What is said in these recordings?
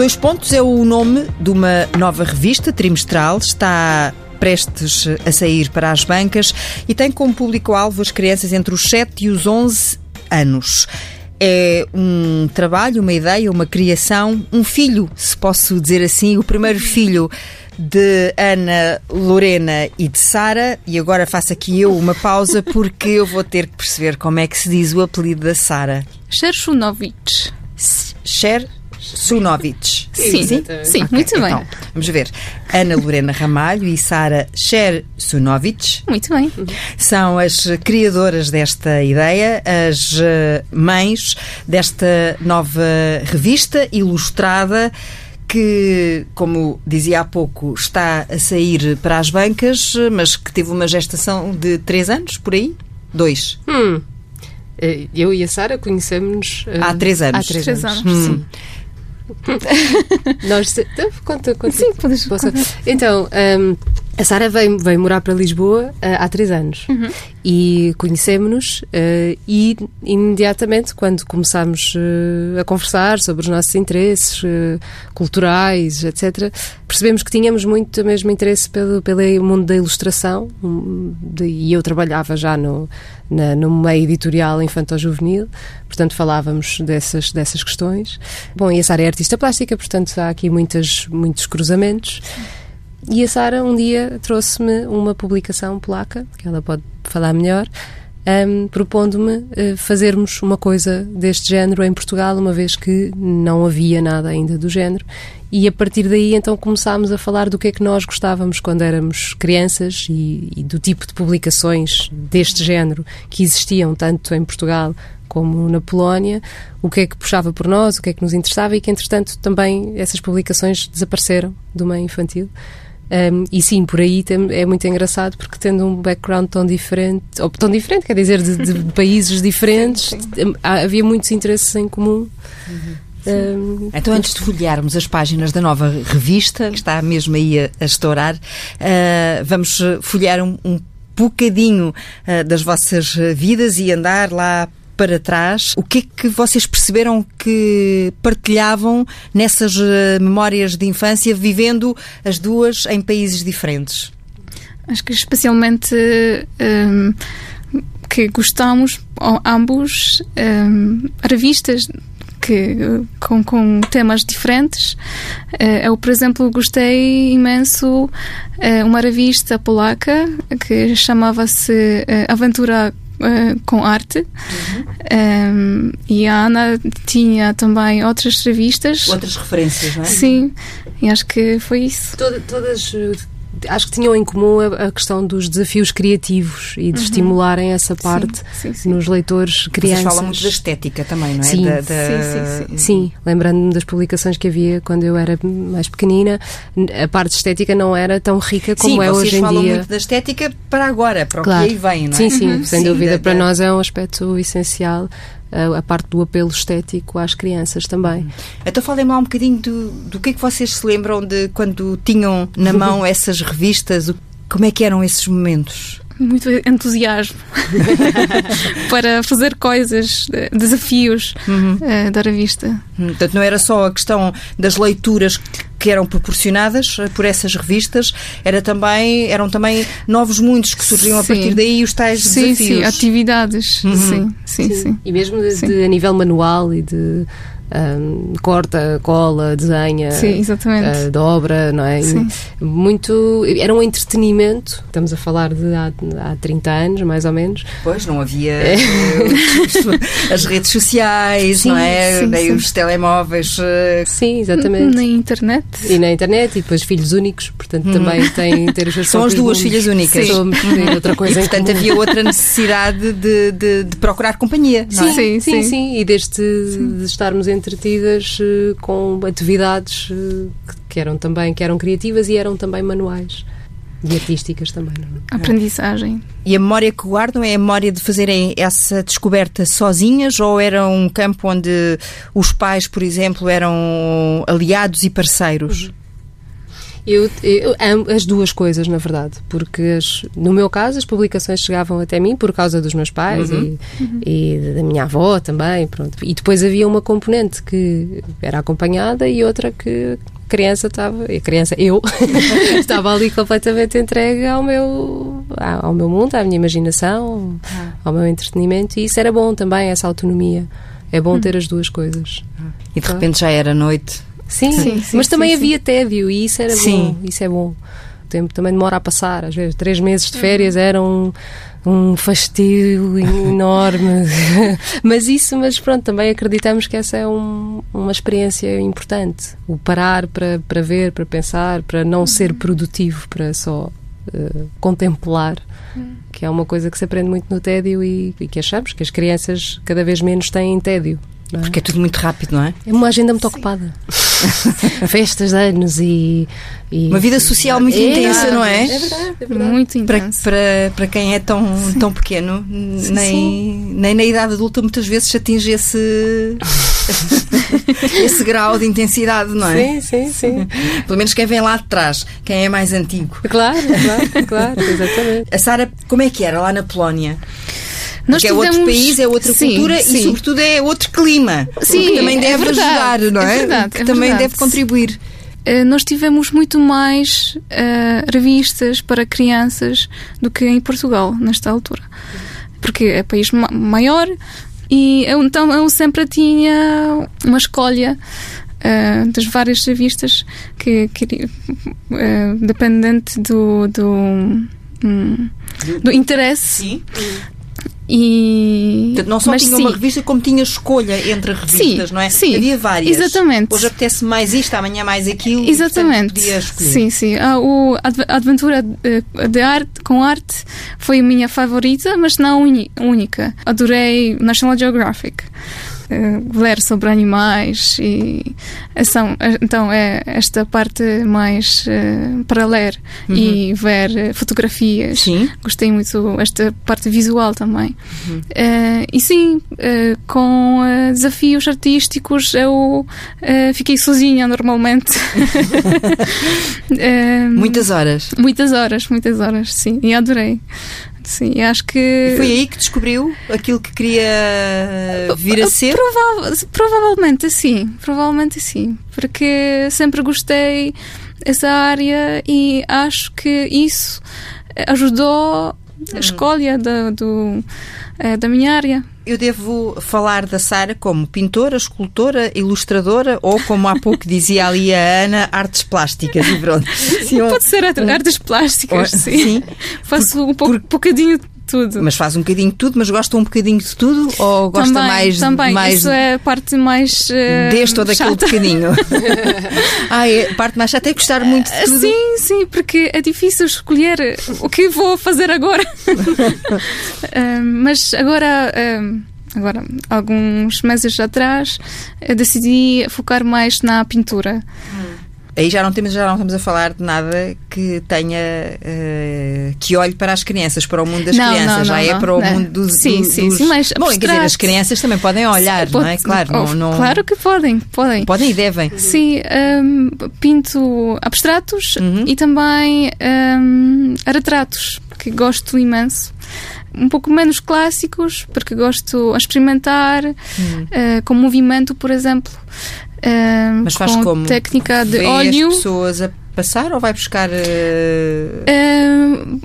Dois Pontos é o nome de uma nova revista trimestral. Está prestes a sair para as bancas e tem como público-alvo as crianças entre os 7 e os 11 anos. É um trabalho, uma ideia, uma criação, um filho, se posso dizer assim, o primeiro filho de Ana, Lorena e de Sara. E agora faço aqui eu uma pausa porque eu vou ter que perceber como é que se diz o apelido da Sara. Sherchunovich. Cher Sunovic. Sim, sim, sim okay, muito bem. Então, vamos ver. Ana Lorena Ramalho e Sara Cher Sunovic. Muito bem. São as criadoras desta ideia, as eh, mães desta nova revista ilustrada que, como dizia há pouco, está a sair para as bancas, mas que teve uma gestação de três anos, por aí? Dois. Hum. Eh, eu e a Sara conhecemos uh, há três anos. Há três, três anos, anos. Hum. sim. Nós, então, conta, conta. Sim, podes contar. Então, um, a Sara veio, veio morar para Lisboa uh, há três anos uhum. e conhecemos-nos uh, e imediatamente quando começámos uh, a conversar sobre os nossos interesses culturais, etc., percebemos que tínhamos muito o mesmo interesse pelo, pelo mundo da ilustração um, de, e eu trabalhava já no, na, no meio editorial infantil-juvenil, portanto falávamos dessas, dessas questões. Bom, e a Sara é artista plástica, portanto há aqui muitas, muitos cruzamentos. E a Sara um dia trouxe-me uma publicação polaca, que ela pode falar melhor, um, propondo-me uh, fazermos uma coisa deste género em Portugal, uma vez que não havia nada ainda do género. E a partir daí então começámos a falar do que é que nós gostávamos quando éramos crianças e, e do tipo de publicações deste género que existiam tanto em Portugal como na Polónia, o que é que puxava por nós, o que é que nos interessava e que, entretanto, também essas publicações desapareceram do meio infantil. Um, e sim, por aí é muito engraçado porque tendo um background tão diferente, ou tão diferente, quer dizer, de, de países diferentes, havia muitos interesses em comum. Uhum. Um, então, antes de folhearmos as páginas da nova revista, que está mesmo aí a, a estourar, uh, vamos folhear um, um bocadinho uh, das vossas vidas e andar lá para trás, o que é que vocês perceberam que partilhavam nessas eh, memórias de infância, vivendo as duas em países diferentes? Acho que especialmente um, que gostamos ambos um, revistas que, com, com temas diferentes. Uh, eu, por exemplo, gostei imenso uh, uma revista polaca que chamava-se Aventura uh, com arte. Uhum. Um, e a Ana tinha também outras revistas. Outras referências, não é? Sim, e acho que foi isso. Toda, todas acho que tinham em comum a, a, questão dos desafios criativos e de uhum. estimularem essa parte sim, sim, sim. nos leitores crianças. Vocês falam muito da estética também, não é? Sim, da, da... sim, sim, sim. lembrando-me das publicações que havia quando eu era mais pequenina, a parte estética não era tão rica como é hoje em dia. vocês falam muito da estética para agora, para claro. o que aí vem, não é? Sim, sim, uhum. sem dúvida. Da, para nós é um aspecto essencial a, parte do apelo estético às crianças também. Então falem-me lá um bocadinho do, do que é que vocês se lembram de quando tinham na mão essas revistas, como é que eram esses momentos? muito entusiasmo para fazer coisas, desafios uhum. uh, da revista. Portanto, não era só a questão das leituras que eram proporcionadas eh, por essas revistas, era também, eram também novos mundos que surgiam sim. a partir daí os tais sim, desafios. Sim, atividades. Uhum. Sim, sim, sim, sim, E mesmo de, de, a nível manual e de um, corta, cola, desenha, Sim, exatamente. Uh, dobra, não é? Sim. Muito. Era um entretenimento, estamos a falar de há, há 30 anos, mais ou menos. Pois, não havia é. as redes sociais, sim, não é? Sim, Nem sim. os telemóveis. Eh, sim, exatamente. Na internet. E na internet, e depois filhos únicos, portanto hum. também têm ter os seus São as duas filhas únicas. Sim. Somos, outra coisa e, portanto, havia outra necessidade de, de, de procurar companhia. Sim, é? sim, sim, sim, E desde de estarmos entre entretidas uh, com atividades uh, que eram também que eram criativas e eram também manuais e artísticas também. Não é? Aprendizagem. E a memória que guardam é a memória de fazerem essa descoberta sozinhas ou era um campo onde os pais, por exemplo, eram aliados e parceiros? Uhum. Eu, eu amo as duas coisas, na verdade, porque as, no meu caso as publicações chegavam até mim por causa dos meus pais Uhum. e, e da minha avó também, pronto. E depois havia uma componente que era acompanhada e outra que a criança estava, a criança, eu, estava ali completamente entregue ao meu, ao meu mundo, à minha imaginação, Ah. ao meu entretenimento e isso era bom também, essa autonomia. É bom ter as duas coisas. E de repente já era noite. Sim, Sim, sim, mas sim, também havia tédio e isso era bom. Isso é bom. O tempo também demora a passar. Às vezes, três meses de férias eram um, fastio enorme. mas isso, mas pronto, também acreditamos que essa é um- uma experiência importante. O parar para, para ver, para pensar, para não ser produtivo, para só eh, contemplar. Que é uma coisa que se aprende muito no tédio e, e que achamos que as crianças cada vez menos têm tédio. Não é? Porque é tudo muito rápido, não é? É uma agenda muito ocupada. Festas de anos e, e- Uma vida social muito intensa, não é? É verdade, é verdade. Muito Para, intenso. para, para quem é tão, tão pequeno, nem, nem na idade adulta muitas vezes se atinge esse, esse grau de intensidade, não é? Sim, sim, sim. Pelo menos quem vem lá de trás, quem é mais antigo. Claro, claro, claro, exatamente. A Sara, como é que era lá na Polónia? Nós Porque é outro tivemos- país, é outra Sim, cultura sim. e, sobretudo, é outro clima. Sim, que também é deve verdade, ajudar, não é? é verdade, que é também verdade. deve contribuir. Eh, nós tivemos muito mais eh, revistas para crianças do que em Portugal, nesta altura. Porque é país ma- maior e eu, então eu sempre tinha uma escolha eh, das várias revistas que, que dependente do, do, hum, do interesse Sim. E não só mas tinha sim, uma revista, como tinha escolha entre revistas, Sim, não é? sim. Havia várias. Exatamente. Hoje apetece mais isto, amanhã mais aquilo. e, Exatamente. podia escolher. Sim, sim. A, o, a adv- a aventura eh, de arte, com arte foi a minha favorita, mas não única. Adorei National Geographic. Eh, ler sobre animais e são, eh, então é esta parte mais eh, para ler e ver eh, fotografias. Sim. gostei muito esta parte visual também. Eh, e sim eh, com eh, desafios artísticos eu eh, fiquei sozinha normalmente. Eh, Muitas horas. muitas horas muitas horas sim e adorei sim acho que E foi aí que descobriu aquilo que queria vir a ser? Prova- provavelmente sim, provavelmente sim, porque sempre gostei dessa área e acho que isso ajudou a escolha da, do, eh, da minha área. Eu devo falar da Sara como pintora, escultora, ilustradora ou, como há pouco dizia ali a Ana, artes plásticas. E pronto. Sim, um- Pode ser art- artes plásticas, Oh, sim. sim. Faço um pouco, bocadinho de tudo. Mas faz um bocadinho de tudo, mas gosta um bocadinho de tudo? Ou gosta também, mais, também. mais Isso é a parte mais eh, deste ou daquele chata. bocadinho? ah, é, parte mais chata é gostar muito de tudo. Sim, sim, porque é difícil escolher o que vou fazer agora. Ah, mas agora, ah, agora, alguns meses atrás, decidi focar mais na pintura. Aí já não, temos, já não estamos a falar de nada que tenha eh, que olhe para as crianças, para o mundo das Não, crianças, não, já não, é para o mundo dos. Sim, dos- sim, sim, mais Bom, quer dizer, as crianças também podem olhar, não é? Pode- Claro, oh, não, claro que podem, podem. podem e devem. Sim, ahm, pinto abstratos Uhum. e também ahm, retratos, que gosto imenso. Um pouco menos clássicos, porque gosto a experimentar Uhum. ah, com movimento, por exemplo. Mas faz com como? técnica de óleo. as pessoas a passar ou vai buscar. eh, Ahm,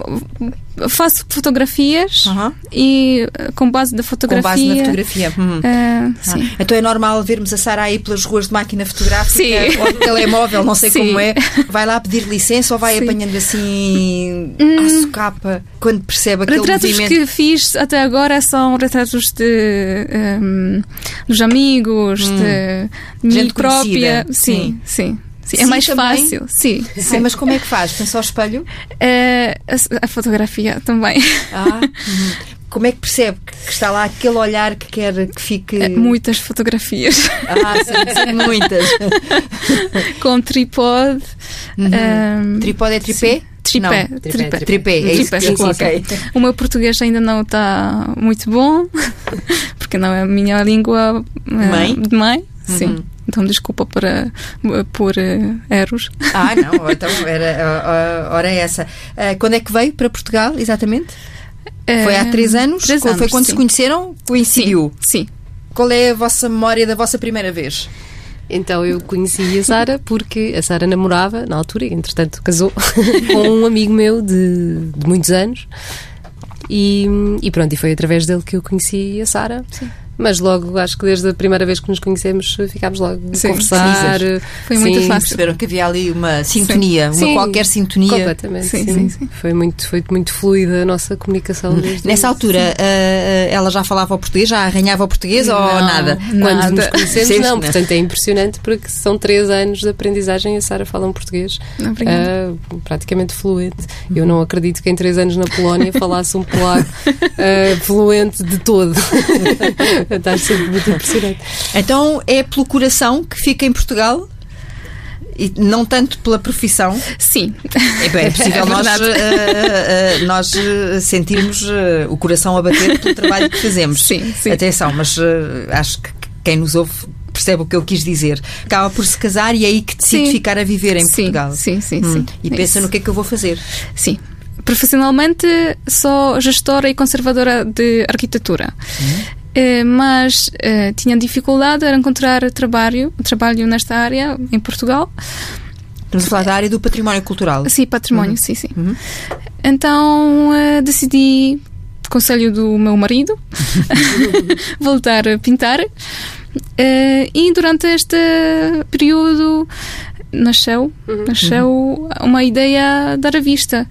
faço fotografias aham, e ah, com base da com fotografia. base na fotografia? Uhum. ah, Ah. Então é normal vermos a Sara aí pelas ruas de máquina fotográfica Sim. ou de telemóvel, não sei Sim. como é. Vai lá pedir licença ou vai Sim. Hum. apanhando assim à socapa quando percebe aquele retratos movimento? que fiz até agora são retratos de ehm, dos amigos, de Hum. Gente mim própria. conhecida, Sim, sim. Sim. É Sim, mais também? fácil, sim. Sim, sim. mas como é que faz? Pensa ao espelho? Eh, a, a fotografia também. Ah, uhum. Como é que percebe que está lá aquele olhar que quer que fique. Eh, Muitas fotografias Ah, sim, sim, muitas. com tripode. ehm, Tripode é tripé? Tripé, Não, tripé. Tripé, é isso. Tripé, que- sim, ok. O meu português ainda não está muito bom, porque não é a minha língua eh, Mãe? de mãe. Sim. Uhum. então desculpa para, por uh, erros. Ah, não, então era, ora essa. Uh, quando é que veio para Portugal, exatamente? Foi há três anos? Três anos foi quando sim. se conheceram? Coincidiu? Sim, sim. Qual é a vossa memória da vossa primeira vez? Então eu conheci a Sara porque a Sara namorava na altura, e entretanto casou com um amigo meu de, de muitos anos. E, e, pronto, e foi através dele que eu conheci a Sara. Mas logo, acho que desde a primeira vez que nos conhecemos, ficámos logo Sim, a conversar. sim. Foi muito Sim, fácil. Perceberam que havia ali uma sintonia, uma Sim. qualquer sintonia. Completamente, Sim, sim. sim, sim. Foi, muito, foi muito fluida a nossa comunicação. Desde Nessa altura, uh, ela já falava o português, já arranhava o português ou Não, nada? Quando Nada. nos conhecemos, Sempre, não. né? Portanto, é impressionante porque são três anos de aprendizagem e a Sara fala um português ah, praticamente fluente. Eu não acredito que em três anos na Polónia falasse um polaco ah, fluente de todo. Está sempre muito impressionante. Então é pelo coração que fica em Portugal? E não tanto pela profissão. Sim. É, bem, é possível É nós, eh, eh, nós sentirmos eh, o coração a bater pelo trabalho que fazemos. Sim, sim. Atenção, mas acho que quem nos ouve percebe o que eu quis dizer. Acaba por se casar e é aí que decide Sim. ficar a viver em Sim, Portugal. sim, sim, Hum, sim. E É pensa isso. no que é que eu vou fazer. Sim. Profissionalmente sou gestora e conservadora de arquitetura. Eh, mas eh, tinha dificuldade em encontrar trabalho, trabalho nesta área em Portugal. Estamos a falar da área do património cultural. Sim, património, sim, sim. Uhum. Então eh, decidi, conselho do meu marido, voltar a pintar. Eh, e durante este período nasceu, nasceu uma ideia da revista.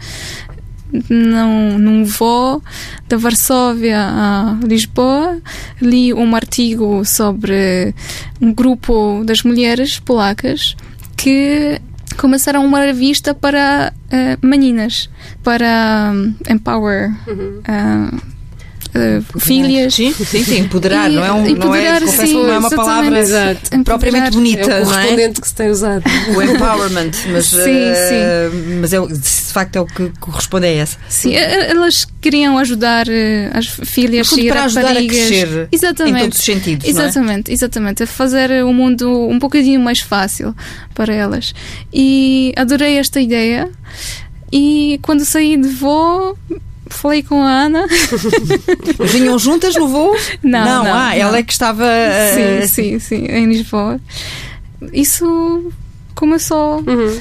Não, num voo da Varsóvia a Lisboa, li um artigo sobre um grupo das mulheres polacas que começaram uma revista para eh, meninas, para um, empower ah, eh, filhas. Sim, sim, sim, empoderar, E- não é, um, não é, empoderar, confesso que sim, não é uma palavra exatamente. propriamente Empoderar. bonita, É o não é? correspondente que se tem usado. O empowerment, mas, Sim, eh, mas é, de facto é o que corresponde a essa. Sim, eh, elas queriam ajudar as filhas e para ajudar a raparigas. crescer exatamente. em todos os sentidos, não é? Exatamente, exatamente. A fazer o mundo um bocadinho mais fácil para elas. E adorei esta ideia. E quando saí de voo, falei com a Ana. Vinham juntas no voo? Não, não, ah, não. ela é que estava. eh, sim, sim, sim, em Lisboa. Isso começou Uhum.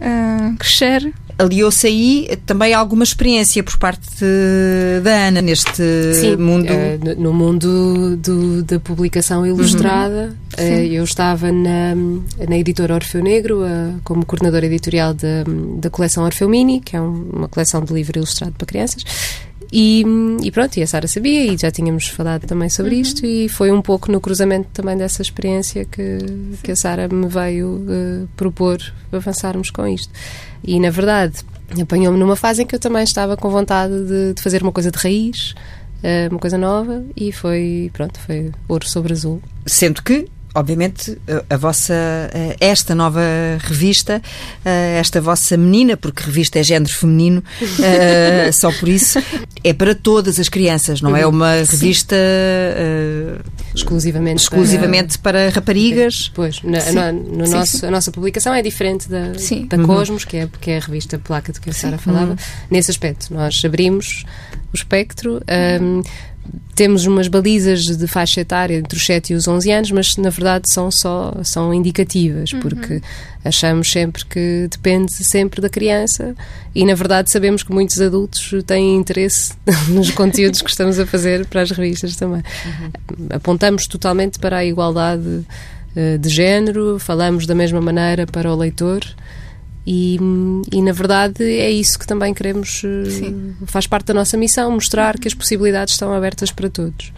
a crescer. Aliou-se aí também alguma experiência por parte de- da Ana neste Sim, mundo. eh, no- mundo do- da publicação ilustrada, eh, eu estava na, na editora Orfeu Negro eh, como coordenadora editorial da, da coleção Orfeu Mini, que é um- uma coleção de livro ilustrado para crianças. E, e pronto, e a Sara sabia e já tínhamos falado também sobre isto e foi um pouco no cruzamento também dessa experiência que, que a Sara me veio eh, propor avançarmos com isto. E na verdade apanhou-me numa fase em que eu também estava com vontade de, de fazer uma coisa de raiz, eh, uma coisa nova e foi, pronto, foi ouro sobre azul. Sendo que, obviamente, a, vossa, eh, esta nova revista, eh, esta vossa menina, porque revista é género feminino, só por isso, é para todas as crianças, não é uma revista Exclusivamente. exclusivamente para raparigas. Pois, na, Sim. na- no Sim, nosso, sim. a nossa publicação é diferente da, da Cosmos, que é, que é a revista placa de que a Sara falava. Nesse aspecto, nós abrimos o espectro. ahm, temos umas balizas de faixa etária entre os 7 e os 11 anos, mas na verdade são só são indicativas, porque achamos sempre que depende sempre da criança e na verdade sabemos que muitos adultos têm interesse nos conteúdos que estamos a fazer para as revistas também. Apontamos totalmente para a igualdade eh, de género, falamos da mesma maneira para o leitor. E, e, na verdade é isso que também queremos, eh, Sim. faz parte da nossa missão, mostrar que as possibilidades estão abertas para todos.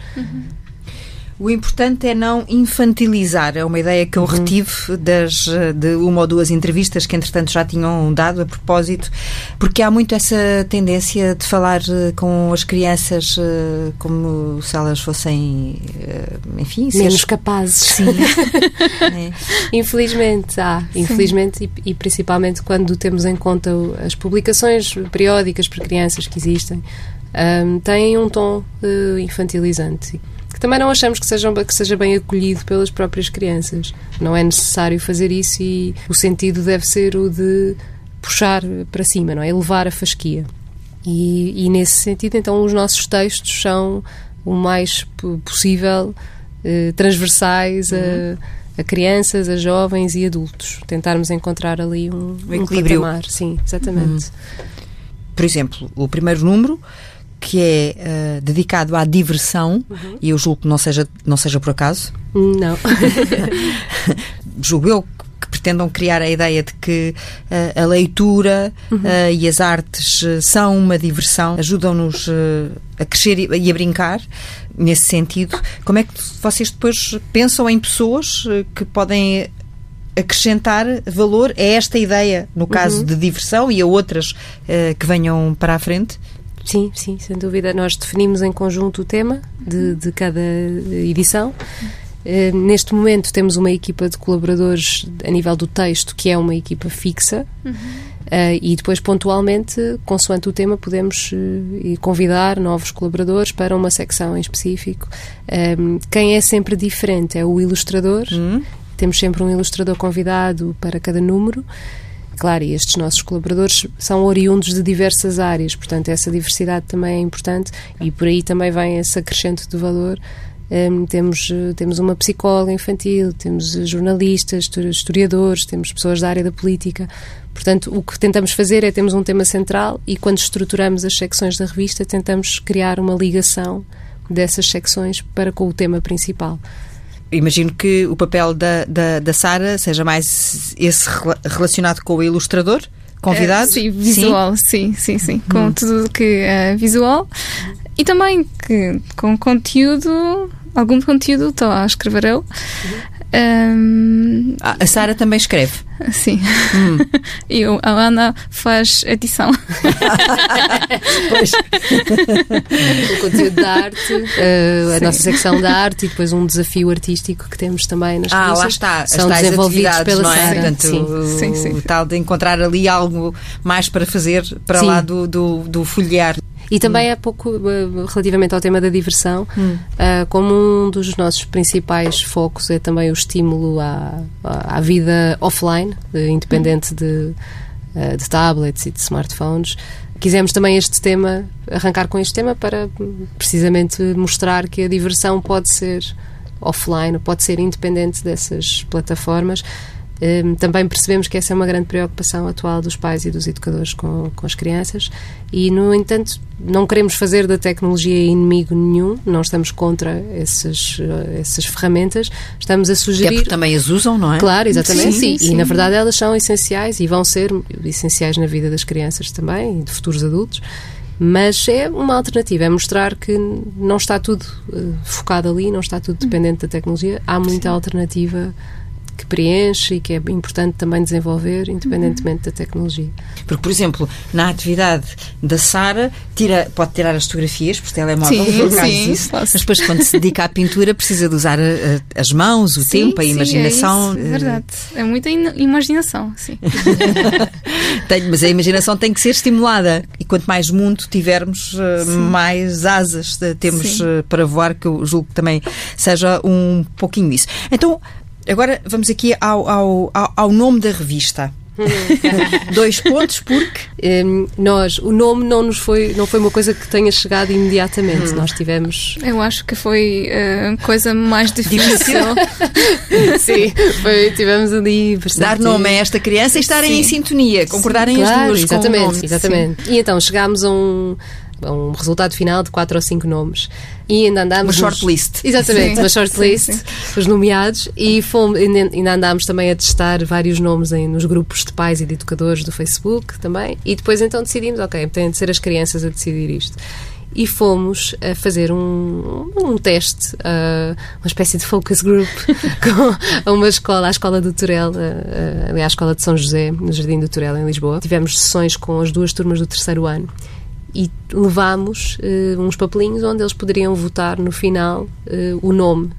O importante é não infantilizar. É uma ideia que eu retive das, de uma ou duas entrevistas que, entretanto, já tinham dado a propósito, porque há muito essa tendência de falar eh, com as crianças eh, como se elas fossem, eh, enfim, Menos seres- capazes. Sim. É. Infelizmente, há. Infelizmente, e, e principalmente quando temos em conta as publicações periódicas para crianças que existem, ahm, têm um tom eh, infantilizante, também não achamos que, sejam, que seja bem acolhido pelas próprias crianças. Não é necessário fazer isso e o sentido deve ser o de puxar para cima, não é? Elevar a fasquia. E, e nesse sentido, então, os nossos textos são o mais possível eh, transversais uhum. a, a, crianças, a jovens e adultos. Tentarmos encontrar ali um, equilíbrio. Um patamar. Sim, exatamente. Uhum. Por exemplo, o primeiro número que é uh, dedicado à diversão, uhum. e eu julgo que não seja, não seja por acaso. Não. julgo eu que pretendam criar a ideia de que uh, a leitura uhum. uh, e as artes são uma diversão, ajudam-nos a crescer e, e, a brincar. Nesse sentido, como é que vocês depois pensam em pessoas que podem acrescentar valor a esta ideia, no caso uhum. de diversão e a outras que venham para a frente? Sim, sim, sem dúvida. Nós definimos em conjunto o tema de, de cada edição. Uh, neste momento temos uma equipa de colaboradores a nível do texto, que é uma equipa fixa, uhum. uh, e depois pontualmente, consoante o tema, podemos uh, convidar novos colaboradores para uma secção em específico. quem é sempre diferente é o ilustrador, uhum. temos sempre um ilustrador convidado para cada número. Claro, e estes nossos colaboradores são oriundos de diversas áreas, portanto, essa diversidade também é importante e por aí também vem esse acrescente de valor. Um, temos, temos uma psicóloga infantil, temos jornalistas, historiadores, temos pessoas da área da política. Portanto, o que tentamos fazer é temos um tema central e quando estruturamos as secções da revista tentamos criar uma ligação dessas secções para com o tema principal imagino que o papel da, da, da Sara seja mais esse relacionado com o ilustrador convidado? Uh, sim, visual, sim, sim, sim. sim. Com hum. tudo que é visual e também que, com conteúdo, algum conteúdo estou a escrever eu. Uhum. Um... Ah, a Sara também escreve. Sim. Hum. E a Ana faz edição. pois. o conteúdo da arte, uh, a nossa secção da arte e depois um desafio artístico que temos também nas Ah, lá está. São desenvolvidos pela não é? Sara. Portanto, sim. sim, sim. O tal de encontrar ali algo mais para fazer para sim. lá do, do, do folhear. E também hum. é pouco uh, relativamente ao tema da diversão, hum. uh, como um dos nossos principais focos é também o estímulo à, à vida offline, de, independente hum. de, uh, de tablets e de smartphones. Quisemos também este tema, arrancar com este tema para precisamente mostrar que a diversão pode ser offline, pode ser independente dessas plataformas também percebemos que essa é uma grande preocupação atual dos pais e dos educadores com, com as crianças e, no entanto, não queremos fazer da tecnologia inimigo nenhum, não estamos contra essas, eh, essas ferramentas, estamos a sugerir... É também as usam, não é? Claro, exatamente, sim, sim. E, na verdade, elas são essenciais e vão ser essenciais na vida das crianças também e de futuros adultos mas é uma alternativa, é mostrar que não está tudo uh, focado ali, não está tudo dependente da tecnologia, há muita Sim. alternativa que preenche e que é importante também desenvolver, independentemente uhum. da tecnologia. Porque, por exemplo, na atividade da Sara, tira, pode tirar as fotografias por telemóvel, sim, sim, isso, mas depois, quando se dedica à pintura, precisa de usar a, a, as mãos, o sim, tempo, a imaginação. É, isso, é verdade. É muita imaginação, sim. tem, mas a imaginação tem que ser estimulada. E quanto mais mundo tivermos, eh, mais asas temos eh, para voar, que eu julgo que também seja um pouquinho isso. Então, Agora vamos aqui ao, ao, ao nome da revista. Dois pontos porque um, nós o nome não nos foi não foi uma coisa que tenha chegado imediatamente hum. nós tivemos eu acho que foi a uh, coisa mais difícil sim foi, tivemos ali bastante... dar nome a esta criança e estarem sim. em sintonia concordarem sim, claro, as duas exatamente com o nome. exatamente sim. e então chegámos a um um resultado final de quatro ou cinco nomes. E ainda andámos. Uma shortlist. Exatamente, sim. uma shortlist, os nomeados, e fomos, ainda andámos também a testar vários nomes em, nos grupos de pais e de educadores do Facebook também. E depois então decidimos, ok, tem de ser as crianças a decidir isto e fomos a fazer um, um teste, uh, uma espécie de focus group com a uma escola, a escola do Torel, uh, aliás, a escola de São José, no Jardim do Torel, em Lisboa. Tivemos sessões com as duas turmas do terceiro ano e levámos uh, uns papelinhos onde eles poderiam votar no final uh, o nome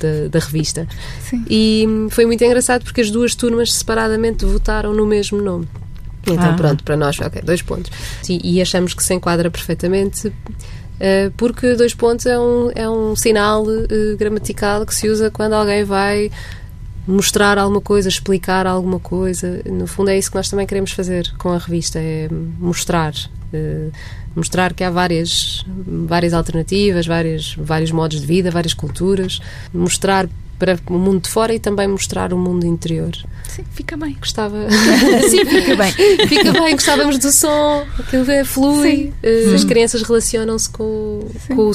da, da, revista. Sim. E foi muito engraçado porque as duas turmas separadamente votaram no mesmo nome. Então, ah. pronto, para nós, ok, dois pontos. E, e achamos que se enquadra perfeitamente Uh, porque dois pontos é um, é um sinal uh, gramatical que se usa quando alguém vai mostrar alguma coisa, explicar alguma coisa. No fundo, é isso que nós também queremos fazer com a revista: é mostrar. Uh, mostrar que há várias, várias alternativas, várias, vários modos de vida, várias culturas, mostrar para o mundo de fora e também mostrar o mundo interior. Sim, fica bem. Gostava. Sim, fica bem. fica bem, gostávamos do som, aquilo é flui. Uh, as crianças relacionam-se com, com o.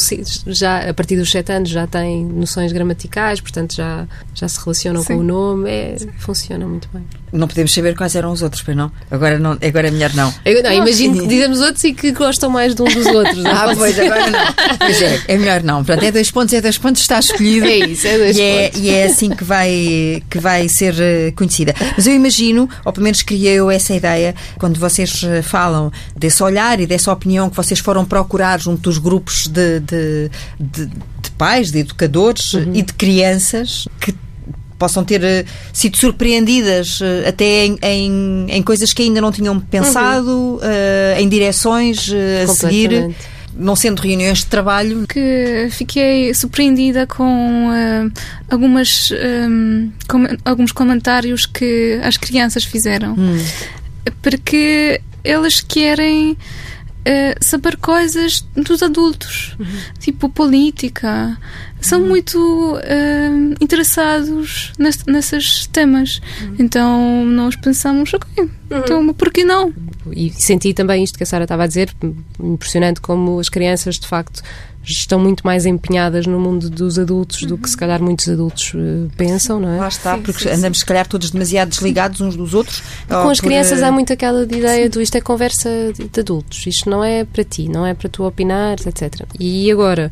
Já, a partir dos 7 anos já têm noções gramaticais, portanto já, já se relacionam Sim. com o nome. É, funciona muito bem. Não podemos saber quais eram os outros, pois não? Agora, não, agora é melhor não. Eu, não, imagino que dizemos outros e que gostam mais de um dos outros. ah, pois, agora não. Pois é, é melhor não. Pronto, é dois pontos, é dois pontos, está escolhido. É isso, é dois e é, pontos. É, e é assim que vai, que vai ser eh, conhecida. Mas eu imagino, ou pelo menos criei eu essa ideia, quando vocês eh, falam desse olhar e dessa opinião que vocês foram procurar junto dos grupos de, de, de, de pais, de educadores uhum. e de crianças que possam ter uh, sido surpreendidas uh, até em, em, em, coisas que ainda não tinham pensado, uhum. uh, em direções a seguir. Não sendo reuniões de trabalho. Que fiquei surpreendida com algumas, um, com, alguns comentários que as crianças fizeram. Hum. Porque elas querem uh, saber coisas dos adultos, uhum. tipo política. São uhum. muito uh, interessados ness, nesses temas. Uhum. Então nós pensamos, ok, uhum. então por que não? E senti também isto que a Sara estava a dizer, impressionante como as crianças de facto estão muito mais empenhadas no mundo dos adultos do que se calhar muitos adultos uh, pensam, não é? Lá está, sim, porque sim, andamos se calhar todos demasiado desligados uns dos outros. Com as por... crianças há muito aquela ideia sim. do isto é conversa de adultos, isto não é para ti, não é para tu opinar, etc. E agora,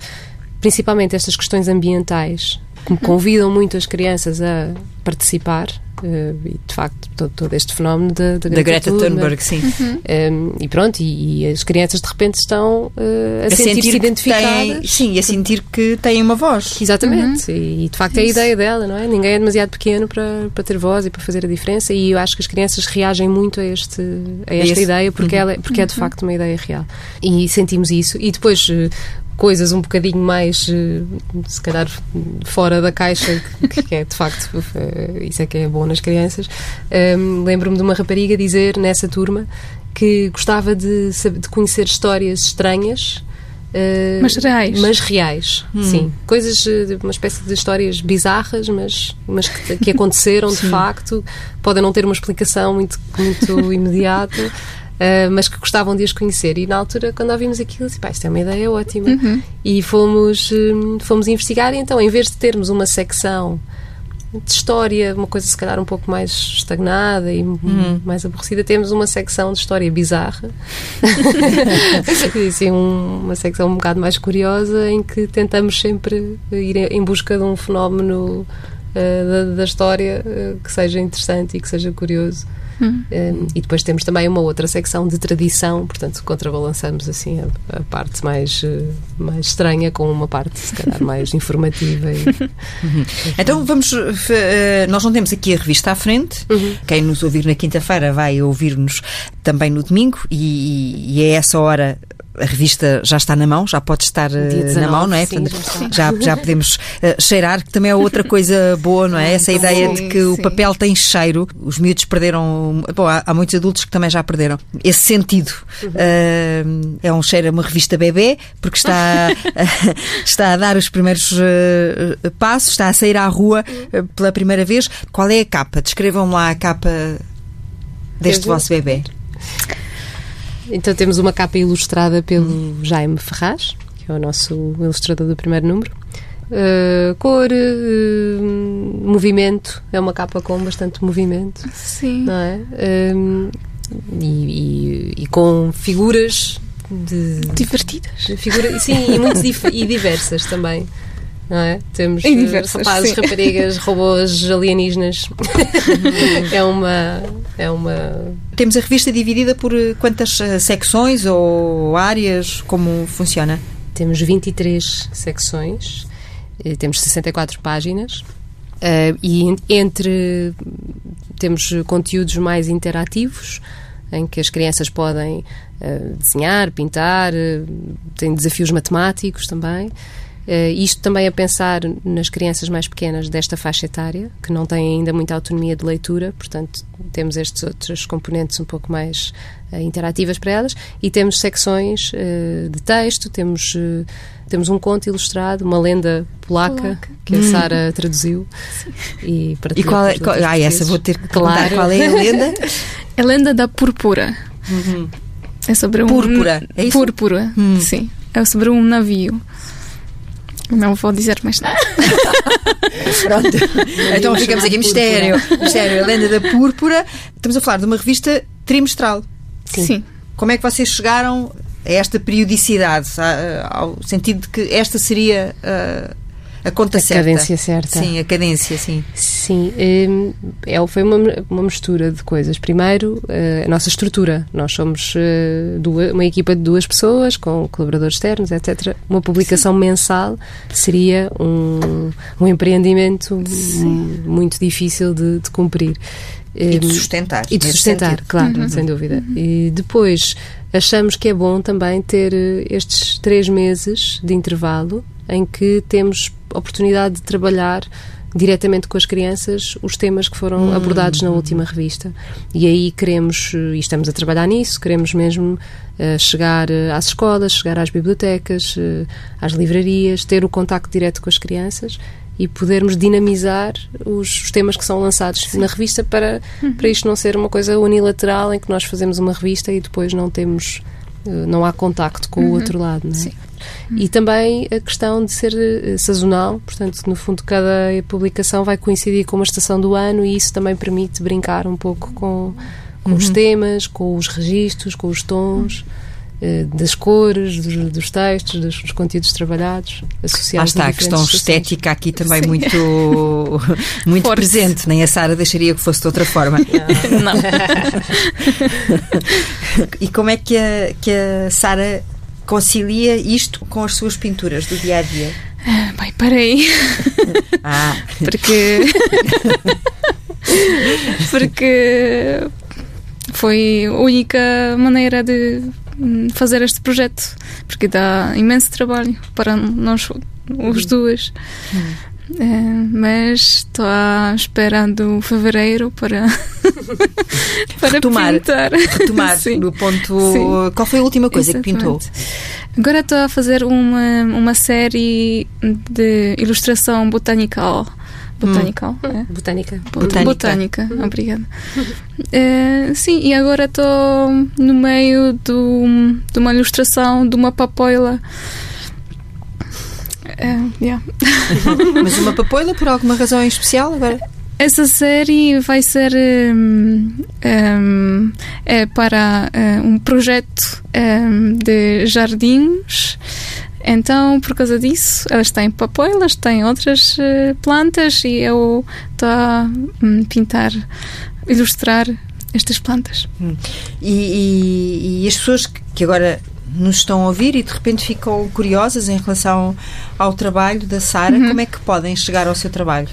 principalmente estas questões ambientais, convidam muito as crianças a participar Uh, e de facto todo, todo este fenómeno da, da, da Greta Thunberg, sim. Uhum. Um, ehm, e pronto, e, e, as crianças de repente estão uh, a, a sentir-se sentir identificadas. Têm, sim, e a sentir que têm uma voz. Exatamente, uhum. e, e, de facto é a ideia dela, não é? Ninguém é demasiado pequeno para, para ter voz e para fazer a diferença, e eu acho que as crianças reagem muito a, este, a esta Esse. ideia porque, uhum. ela, é, porque é de uhum. facto uma ideia real. E sentimos isso, e depois eh, coisas um bocadinho mais, eh, se calhar, fora da caixa, que é de facto, eh, isso é que é bom nas crianças. Um, Lembro-me de uma rapariga dizer nessa turma que gostava de, de conhecer histórias estranhas. Uh, mas reais. Mas reais, hum. sim. Coisas, uma espécie de histórias bizarras, mas, mas que, que aconteceram de facto. Podem não ter uma explicação muito, muito imediata. Uh, mas que gostavam de as conhecer. E na altura, quando ouvimos aquilo, disse, pá, isto é uma ideia ótima. Uhum. E fomos, um, fomos investigar. E então, em vez de termos uma secção de história, uma coisa se calhar um pouco mais estagnada e uhum. mais aborrecida, temos uma secção de história bizarra. assim, um, uma secção um bocado mais curiosa em que tentamos sempre ir em busca de um fenómeno uh, da, da, história uh, que seja interessante e que seja curioso. Uhum. Um, e depois temos também uma outra secção de tradição, portanto, contrabalançamos assim a, a parte mais, uh, mais estranha com uma parte, se calhar, mais informativa. E, uhum. Então vamos. Uh, nós não temos aqui a revista à frente. Uhum. Quem nos ouvir na quinta-feira vai ouvir-nos também no domingo, e, e é essa hora a revista já está na mão, já pode estar 19, eh, na mão, não é? Sim, já, já podemos uh, cheirar, que também é outra coisa boa, não é? Essa ideia de que sim. o papel tem cheiro. Os miúdos perderam. Bom, há, há, muitos adultos que também já perderam esse sentido. Uhum. Uh, é um cheiro a uma revista bebê, porque está, está a dar os primeiros uh, passos, está a sair à rua pela primeira vez. Qual é a capa? Descrevam lá a capa deste vosso bebê. Então temos uma capa ilustrada pelo Jaime Ferraz, que é o nosso ilustrador do primeiro número. Uh, cor, uh, movimento, é uma capa com bastante movimento. Sim. Não é? Uh, e, e, e, com figuras de, divertidas. Figura, sim, e muito e diversas também não é? Temos em diversas, rapazes, sim. raparigas, robôs, alienígenas. é uma é uma Temos a revista dividida por eh, quantas eh, secções ou áreas, como funciona? Temos 23 secções, eh, temos 64 páginas. E entre temos conteúdos mais interativos em que as crianças podem desenhar, pintar, tem desafios matemáticos também. Uh, isto também a pensar nas crianças mais pequenas desta faixa etária, que não têm ainda muita autonomia de leitura, portanto, temos estes outros componentes um pouco mais uh, interativas para elas, e temos secções uh, de texto, temos, temos um conto ilustrado, uma lenda polaca, polaca. que a hum. Sara traduziu. E, e qual é? Qual, ah, essa vou ter que claro. qual é a lenda? a lenda da púrpura. Uhum. É sobre um. Púrpura, é isso? Púrpura, hum. sim. É sobre um navio. Não vou dizer mais nada. Pronto. então ficamos aqui. Mistério. Mistério. A lenda da púrpura. Estamos a falar de uma revista trimestral. Sim. Sim. Como é que vocês chegaram a esta periodicidade? Ao sentido de que esta seria. Uh, a conta a certa. cadência certa. Sim, a cadência, sim. Sim, é, foi uma, uma mistura de coisas. Primeiro, eh, a nossa estrutura. Nós somos eh, duas, uma equipa de duas pessoas, com colaboradores externos, etc. Uma publicação sim. mensal seria um, um empreendimento sim. muito difícil de, de cumprir. E de sustentar. E de sustentar, sentido. claro, uhum. sem dúvida. Uhum. E depois achamos que é bom também ter estes três meses de intervalo em que temos oportunidade de trabalhar diretamente com as crianças os temas que foram hum. abordados na última revista. E aí queremos, e estamos a trabalhar nisso, queremos mesmo uh, chegar uh, às escolas, chegar às bibliotecas, uh, às livrarias, ter o contacto direto com as crianças e podermos dinamizar os, os temas que são lançados Sim. na revista para, uhum. para isto não ser uma coisa unilateral em que nós fazemos uma revista e depois não temos não há contacto com uhum. o outro lado. Não é? Sim. E também a questão de ser uh, sazonal, portanto, no fundo, cada publicação vai coincidir com uma estação do ano e isso também permite brincar um pouco com, com uhum. os temas, com os registros, com os tons. Uh, das cores, dos, dos textos, dos, dos, conteúdos trabalhados, associados Ah, está a questão estética aqui também Sim. muito, muito presente. Nem a Sara deixaria que fosse de outra forma. Não. Não. e como é que a, que a Sara concilia isto com as suas pinturas do dia a dia? Ah, bem, parei. Ah. Porque. porque foi a única maneira de fazer este projeto, porque dá imenso trabalho para nós os duas. Hum. É, mas estou esperando fevereiro para para retomar, pintar. retomar no ponto. Sim. Qual foi a última coisa Exatamente. que pintou? Agora estou a fazer uma uma série de ilustração botanical. Botanical, hum. é? Botânica. Botânica. Botânica, uhum. obrigada. É, sim, e agora estou no meio do, de uma ilustração de uma papoila Uh, yeah. Mas uma papoila por alguma razão em especial agora? Essa série vai ser um, um, é para uh, um projeto um, de jardins. Então, por causa disso, elas têm papoilas, têm outras uh, plantas e eu estou a um, pintar, ilustrar estas plantas. Hum. E, e, e, as pessoas que agora nos estão a ouvir e de repente ficam curiosas em relação ao trabalho da Sara, uhum. como é que podem chegar ao seu trabalho?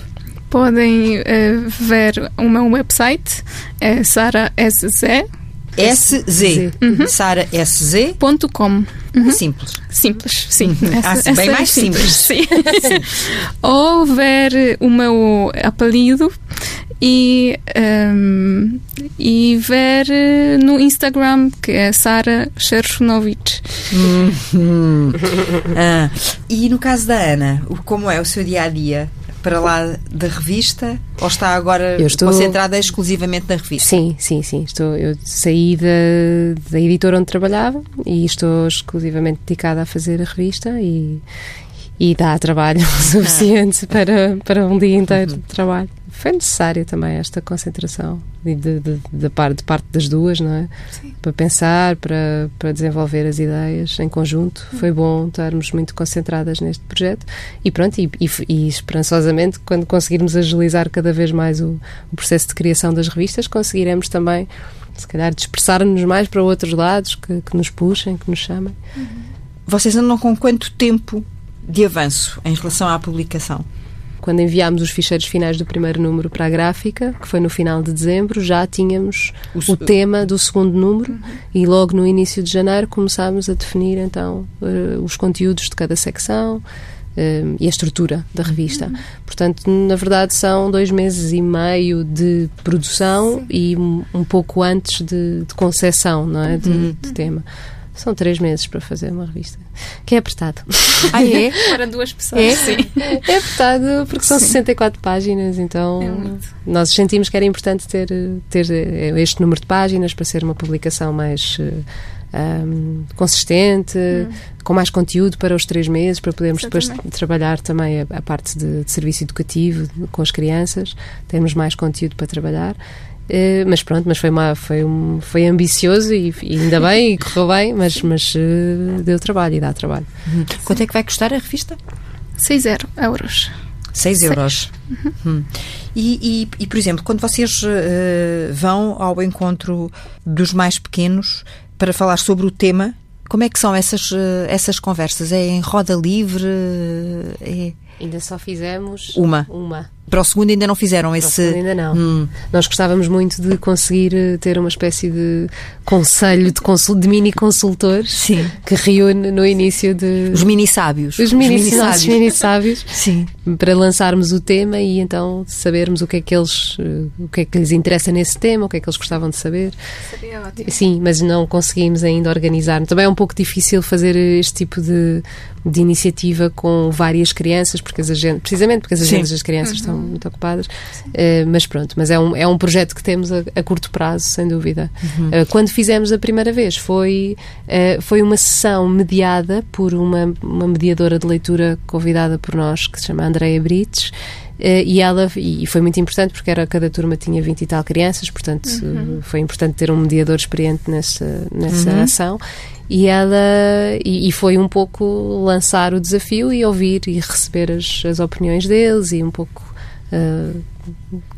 Podem uh, ver o meu website, é Sara SZ. Uhum. Sara SZ. Ponto com. Uhum. Simples. Simples, sim. Uhum. Essa, ah, bem mais simples. simples. Sim. sim. Ou ver o meu apelido e, um, e ver no Instagram, que é Sara Shershnovich. Uhum. ah, e no caso da Ana, como é o seu dia a dia? Para lá da revista ou está agora estou... concentrada exclusivamente na revista? Sim, sim, sim. Estou, eu saí da, da editora onde trabalhava e estou exclusivamente dedicada a fazer a revista e, e dá trabalho suficiente ah. para, para um dia inteiro de trabalho foi necessária também esta concentração de, de, de, de, parte, de parte das duas, não é? Sim. Para pensar, para, para desenvolver as ideias em conjunto. Foi bom estarmos muito concentradas neste projeto e pronto, e, e, e esperançosamente, quando conseguirmos agilizar cada vez mais o, o processo de criação das revistas, conseguiremos também, se calhar, dispersar-nos mais para outros lados que, que nos puxem, que nos chamem. Vocês andam com quanto tempo de avanço em relação à publicação? Quando enviámos os ficheiros finais do primeiro número para a gráfica, que foi no final de dezembro, já tínhamos o, o tema do segundo número uhum. e logo no início de janeiro começámos a definir então uh, os conteúdos de cada secção. Uh, e a estrutura da revista. Uhum. Portanto, na verdade, são dois meses e meio de produção Sim. e um, um, pouco antes de, de concepção não é? de, uhum. de tema. São três meses para fazer uma revista. Que é apertado. Ah, é? Para duas pessoas, é? sim. É apertado porque são sim. 64 páginas, então é nós sentimos que era importante ter, ter eh, este número de páginas para ser uma publicação mais um, eh, consistente, hum. com mais conteúdo para os três meses, para podermos depois trabalhar também a, a parte de, de, serviço educativo com as crianças, termos mais conteúdo para trabalhar. Uh, mas pronto, mas foi, uma, foi, um, foi ambicioso e, e ainda bem, e correu bem, mas, mas uh, deu trabalho e dá trabalho. Uhum. Quanto é que vai custar a revista? 6 euros. 6 euros. Uhum. Hum. E, e, e, por exemplo, quando vocês uh, vão ao encontro dos mais pequenos para falar sobre o tema, como é que são essas, essas conversas? É em roda livre? É... Ainda só fizemos uma. uma. Para o segundo ainda não fizeram Para esse. ainda não. Hum. Nós gostávamos muito de conseguir eh, ter uma espécie de conselho de, consul... de mini consultores Sim. que reúne no início de. Os mini sábios. Os mini, Os sábios. mini sábios. Sim. Para lançarmos o tema e então sabermos o que é que eles. Eh, o que é que lhes interessa nesse tema, o que é que eles gostavam de saber. Seria ótimo. Sim, mas não conseguimos ainda organizar. Também é um pouco difícil fazer este tipo de, de iniciativa com várias crianças, porque as agendas, precisamente porque as agendas das crianças uhum. estão muito ocupadas. Uh, mas pronto, mas é um, é um projeto que temos a, a curto prazo, sem dúvida. Uhum. Uh, quando fizemos a primeira vez, foi, uh, foi uma sessão mediada por uma, uma mediadora de leitura convidada por nós, que se chama Andreia Brites. Uh, e ela e foi muito importante porque era cada turma tinha 20 e tal crianças, portanto uhum. uh, foi importante ter um mediador experiente nessa, nessa uhum. ação e ela e, e, foi um pouco lançar o desafio e ouvir e receber as, as opiniões deles e um pouco uh,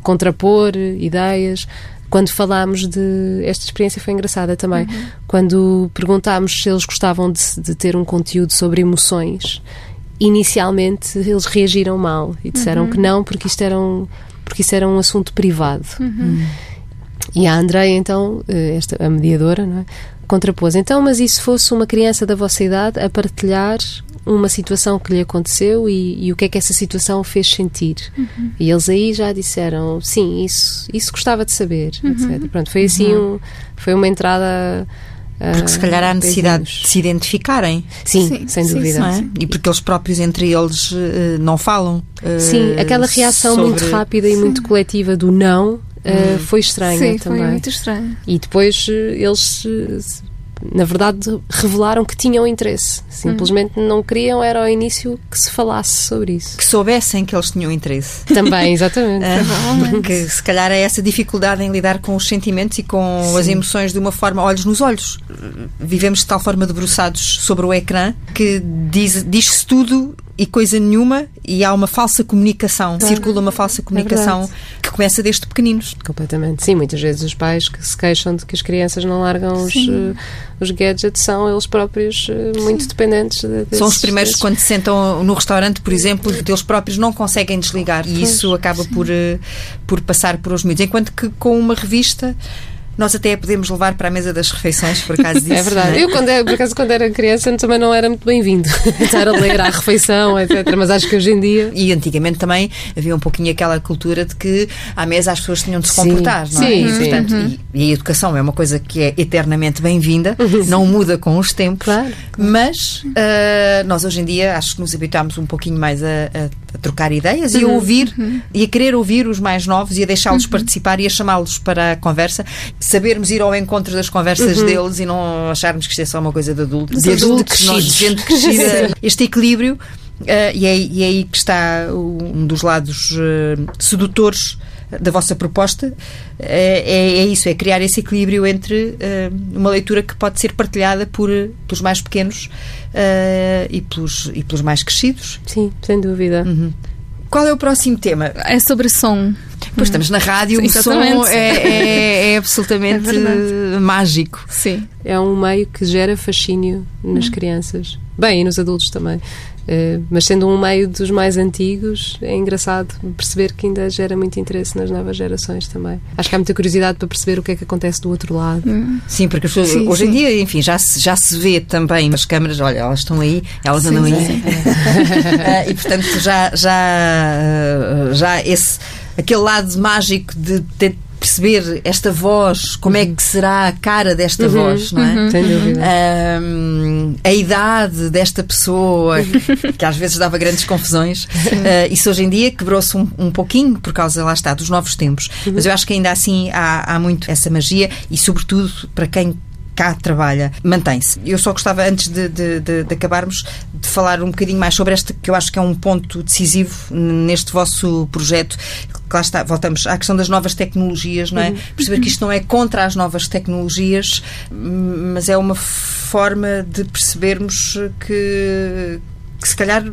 contrapor ideias. Quando falámos de. Esta experiência foi engraçada também. Uhum. Quando perguntámos se eles gostavam de, de, ter um conteúdo sobre emoções, inicialmente eles reagiram mal e disseram uhum. que não, porque isto era um, porque isso era um assunto privado. Uhum. E a Andreia, então, eh, esta, a mediadora, não é? contrapôs. Então, mas e se fosse uma criança da vossa idade a partilhar uma situação que lhe aconteceu e, e o que é que essa situação fez sentir? Uhum. E eles aí já disseram, sim, isso, isso gostava de saber, uhum. etc. Pronto, foi assim, uhum. um, foi uma entrada... Ah, porque se calhar há necessidade de se identificarem. Sim, sim sem dúvida. Sim, sim. E porque eles próprios entre eles uh, não falam. Uh, sim, aquela reação sobre... muito rápida e muito coletiva do não uh, foi estranha Sim, também. Foi muito estranho. E depois eles na verdade, revelaram que tinham interesse. Simplesmente uhum. não queriam, era ao início que se falasse sobre isso. Que soubessem que eles tinham interesse. Também, exatamente. é, porque se calhar é essa dificuldade em lidar com os sentimentos e com Sim. as emoções de uma forma, olhos nos olhos. Vivemos de tal forma debruçados sobre o ecrã que diz-se diz tudo e coisa nenhuma e há uma falsa comunicação, claro. circula uma falsa é comunicação é que começa desde pequeninos. Completamente. Sim, muitas vezes os pais que se queixam de que as crianças não largam os, uh, os gadgets são eles próprios uh, muito dependentes. De, desses, são os primeiros desses... quando se sentam no restaurante, por exemplo, que eles próprios não conseguem desligar e isso acaba por, uh, por passar por os miúdos. Enquanto que com uma revista nós até a podemos levar para a mesa das refeições, por acaso disso. é verdade. É? Eu, quando, por acaso, quando era criança, também não era muito bem-vindo estar a ler à refeição, etc. Mas acho que hoje em dia. E antigamente também havia um pouquinho aquela cultura de que à mesa as pessoas tinham de se comportar, sim, não é? Sim, e, portanto, uhum. e, e, a educação é uma coisa que é eternamente bem-vinda, uhum. não muda com os tempos, claro, mas uh, nós hoje em dia acho que nos habituámos um pouquinho mais a, a, a trocar ideias uhum. e a uhum. ouvir uhum. e a querer ouvir os mais novos e a deixá-los uhum. participar e a chamá-los para a conversa, sabermos ir ao encontro das conversas uhum. deles e não acharmos que isto é só uma coisa de adultos, de adultos, de gente crescida. este equilíbrio, uh, e, é, e, é, aí que está um dos lados uh, sedutores da vossa proposta é, é, é, isso, é criar esse equilíbrio entre uh, uma leitura que pode ser partilhada por, pelos mais pequenos uh, e, pelos, e pelos mais crescidos. Sim, sem dúvida. Uhum. Qual é o próximo tema? É sobre som. Pois estamos na rádio, o som é, é- é absolutamente É mágico. Sim. É um meio que gera fascínio nas crianças. Bem, e nos adultos também. Eh, mas sendo um meio dos mais antigos, é engraçado perceber que ainda gera muito interesse nas novas gerações também. Acho que há muita curiosidade para perceber o que é que acontece do outro lado. Sim, porque Sim, hoje em sim. dia, enfim, já se, já se vê também nas câmaras, olha, elas estão aí, elas Sim, andam aí. sim. Ah, e portanto já, já, já esse, aquele lado mágico de ter perceber esta voz, como é que será a cara desta voz, não é? Sem dúvida. Ahm, a idade desta pessoa, que às vezes dava grandes confusões, Ah, isso hoje em dia quebrou-se um, um pouquinho por causa, lá está, dos novos tempos. Mas eu acho que ainda assim há, há muito essa magia e, sobretudo, para quem cá trabalha, mantém-se. Eu só gostava, antes de, de- de- de acabarmos, de falar um bocadinho mais sobre este, que eu acho que é um ponto decisivo neste vosso projeto. Lá está, voltamos à questão das novas tecnologias, não é? Perceber que isto não é contra as novas tecnologias, mas é uma forma de percebermos que, que se calhar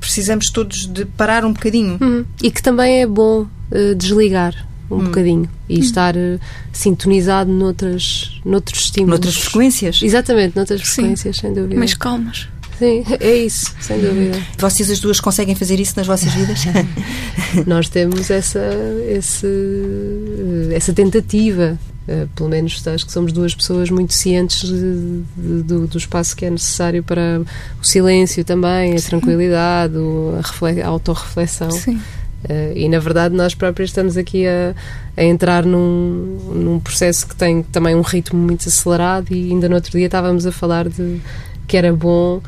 precisamos todos de parar um bocadinho. Uhum. E que também é bom eh, desligar um bocadinho e estar eh, sintonizado noutras, noutros estímulos. Noutras frequências. Exatamente, noutras Sim. frequências, sem dúvida. Mas calmas. Sim, é isso, sem dúvida. Vocês as duas conseguem fazer isso nas vossas vidas? Nós temos essa, esse, essa tentativa. eh, pelo menos acho que somos duas pessoas muito cientes de- de- do, do espaço que é necessário para o silêncio também, a tranquilidade, o- a, a autorreflexão. Sim. Eh, e na verdade nós próprios estamos aqui a, a entrar num, num processo que tem também um ritmo muito acelerado e ainda no outro dia estávamos a falar de que era bom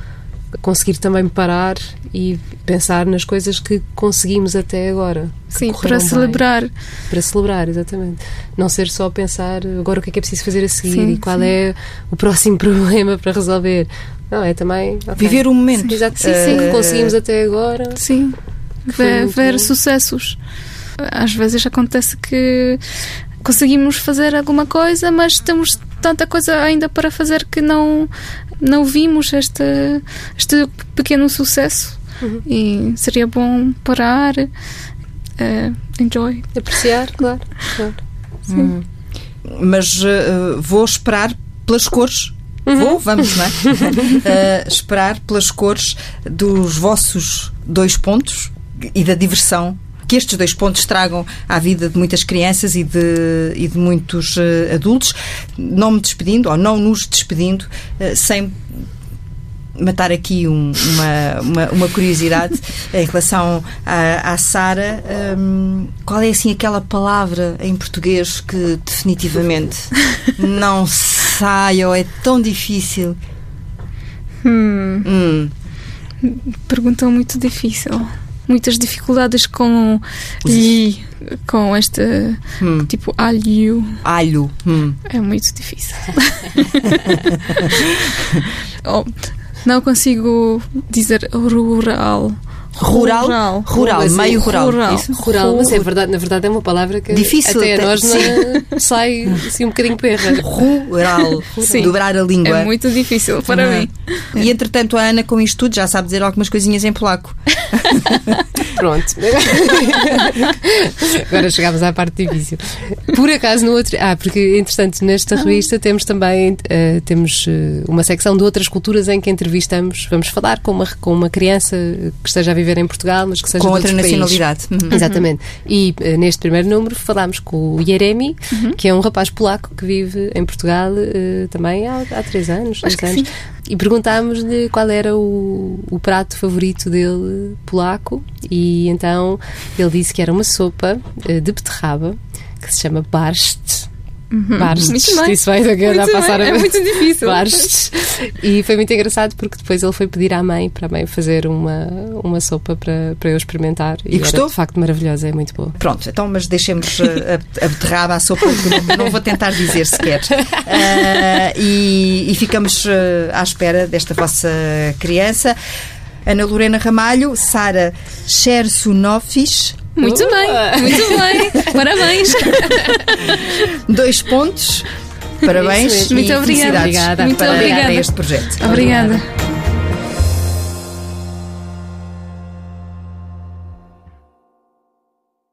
conseguir também parar e pensar nas coisas que conseguimos até agora. que Sim, para bem. celebrar. Para celebrar, exatamente. Não ser só pensar agora o que é que é preciso fazer a seguir Sim, e qual sim. é o próximo problema para resolver. Não, é também. ok. Viver o momento. Exato, sim, sim, que Eh, conseguimos até agora. Sim. Ver, ver sucessos. Às vezes acontece que conseguimos fazer alguma coisa, mas temos tanta coisa ainda para fazer que não, não vimos este, este pequeno sucesso. Uhum. E seria bom parar, eh, enjoy. Apreciar, claro. claro. Hum. Mas uh, vou esperar pelas cores. Vou, vamos, não é? Uh, esperar pelas cores dos vossos dois pontos e da diversão que estes dois pontos tragam à vida de muitas crianças e de, e de muitos uh, adultos. Não me despedindo, ou não nos despedindo, uh, sem matar aqui um- uma, uma, uma curiosidade em relação à, à Sara. Hum, qual é assim aquela palavra em português que definitivamente não sai ou é tão difícil? Hum, Pergunta muito difícil. Muitas dificuldades com li, com este hum, tipo alho. alho. Hum. É muito difícil. Oh, não consigo dizer rural. Rural? Rural, Mas, meio rural. rural. Isso? Rural, mas é verdade, na verdade é uma palavra que Difícil até até, a nós sim. não sai assim um bocadinho perra. Rural. Sim. Dobrar a língua. É muito difícil para Uhum. mim. E entretanto, a Ana, com isto tudo, já sabe dizer algumas coisinhas em polaco. Pronto. Agora chegámos à parte difícil. Por acaso no outro. Ah, porque entretanto nesta revista temos também eh, temos eh, uma secção de outras culturas em que entrevistamos, vamos falar com uma, com uma criança que esteja a viver em Portugal, mas que seja Com outra nacionalidade. Uhum. Exatamente. E eh, neste primeiro número falámos com o Jeremi, que é um rapaz polaco que vive em Portugal eh, também há, há três anos, dois anos. sim. E perguntámos-lhe qual era o, o prato favorito dele polaco. E então ele disse que era uma sopa eh, de beterraba que se chama barst. Muito bem. Isso vai Muito a passar bem. a É muito difícil. Barst. E foi muito engraçado porque depois ele foi pedir à mãe para a mãe fazer uma, uma sopa para, para eu experimentar. E era, gostou? de facto maravilhosa, é muito boa. Pronto, então, mas deixemos uh, a, a beterraba, a sopa, que não, não vou tentar dizer sequer. Uh, e, e ficamos uh, à espera desta vossa criança. Ana Lorena Ramalho, Sara Chersunofis, Muito bem, muito bem. Parabéns. dois pontos. Parabéns Isso e. Muito obrigada. Obrigada. Muito para, obrigada. para este projeto. Obrigada.